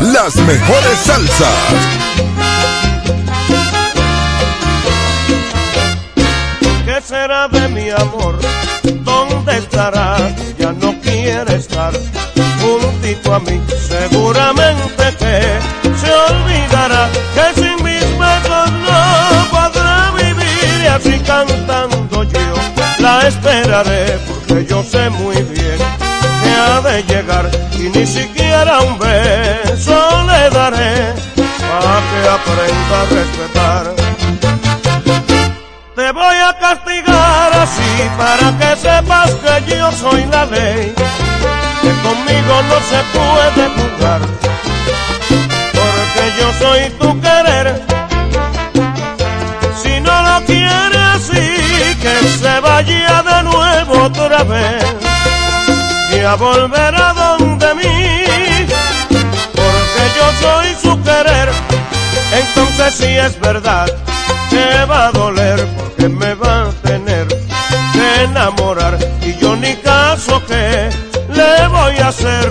Las mejores salsas. ¿Qué será de mi amor? ¿Dónde estará? Ya no quiere estar juntito a mí. Seguramente que se olvidará que sin mis besos no podrá vivir y así cantando yo la esperaré porque yo sé muy bien que ha de llegar y ni siquiera un beso Te voy a castigar así para que sepas que yo soy la ley, que conmigo no se puede jugar, porque yo soy tu querer. Si no lo quiere así, que se vaya de nuevo otra vez y a volver a donde mí, porque yo soy su querer. Entonces si es verdad, te va a doler porque me va a tener que enamorar y yo ni caso que le voy a hacer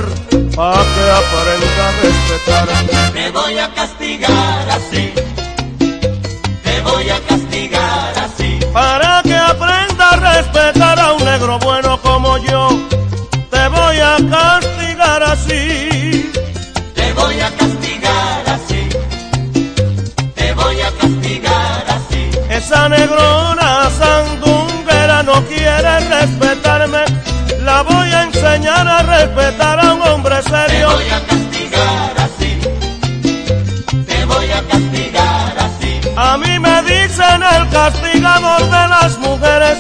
para que aprenda a respetar. Te voy a castigar así. Castigador de las mujeres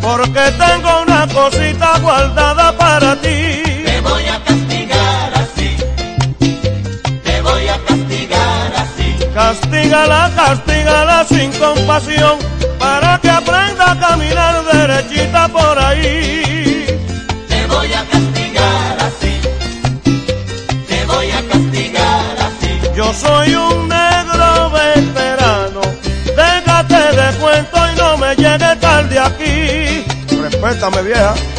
porque tengo una cosita guardada para ti. Te voy a castigar así. Te voy a castigar así. Castígala, castígala sin compasión para que aprenda a caminar derechita por ahí. Te voy a castigar así. Te voy a castigar así. Yo soy un Respétame vieja.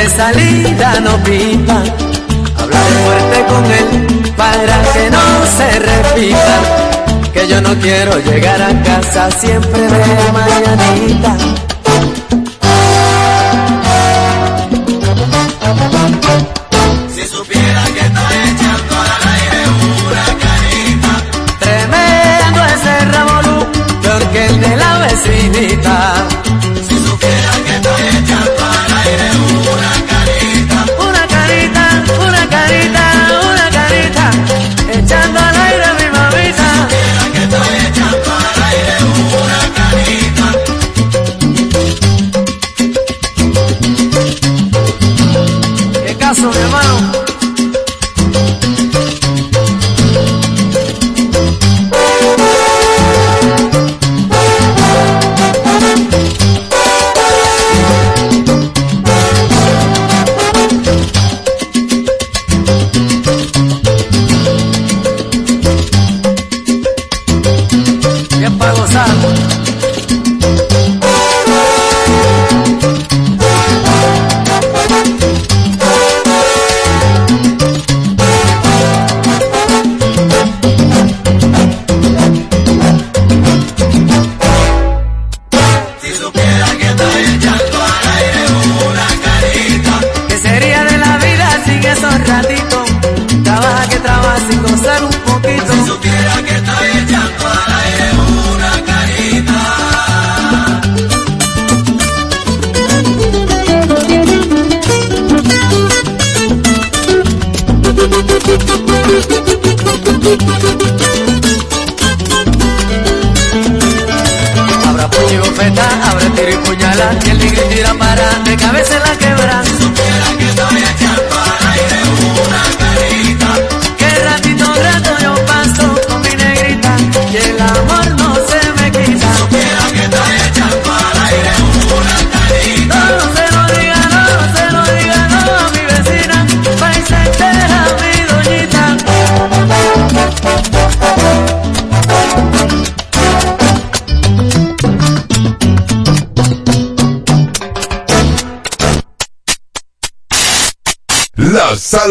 de salida no pipa. Hablar fuerte con él para que no se repita. Que yo no quiero llegar a casa siempre de mañanita.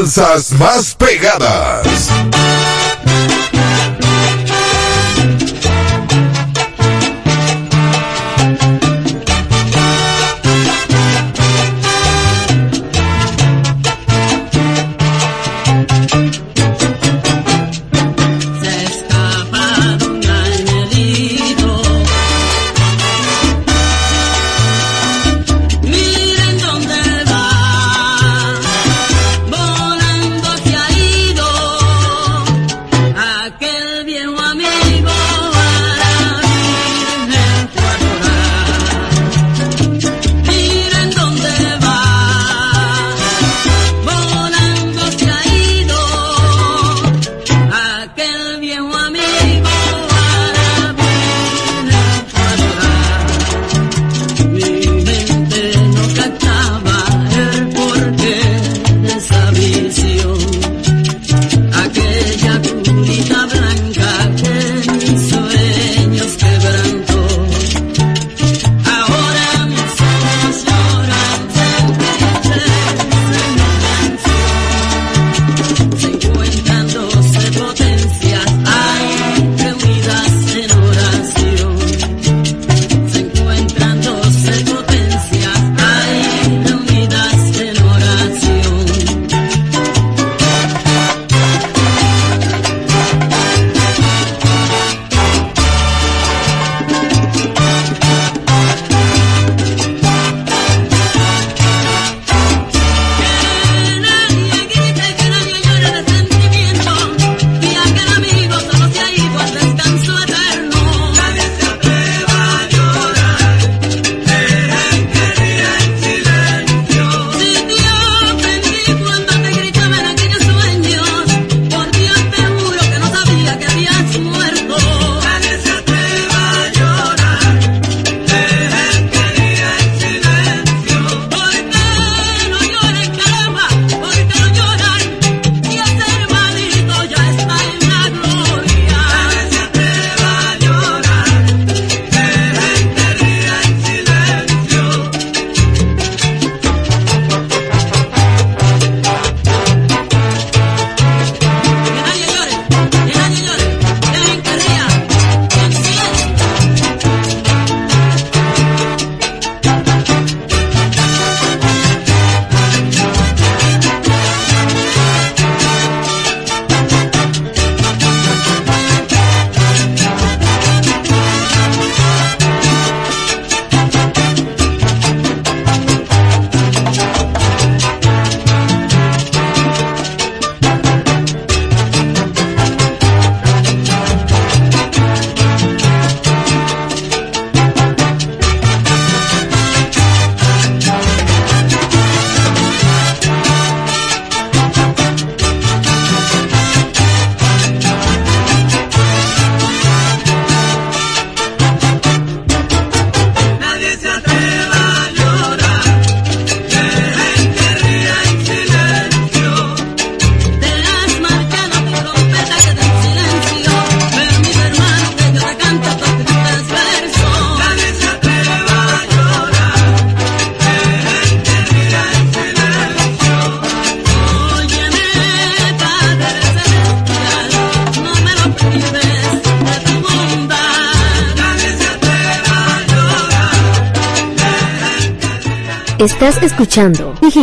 Danzas más pegadas.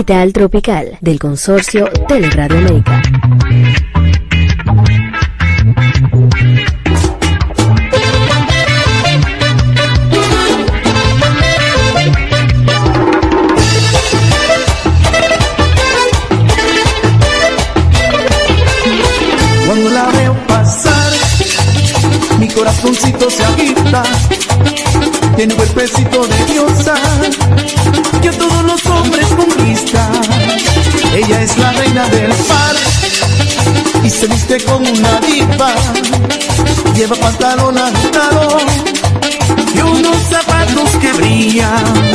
Capital Tropical del consorcio Teleradio América. Cuando la veo pasar, mi corazoncito se agita, tiene un cuerpecito de con una diva, lleva pantalón ajustado y unos zapatos que brillan.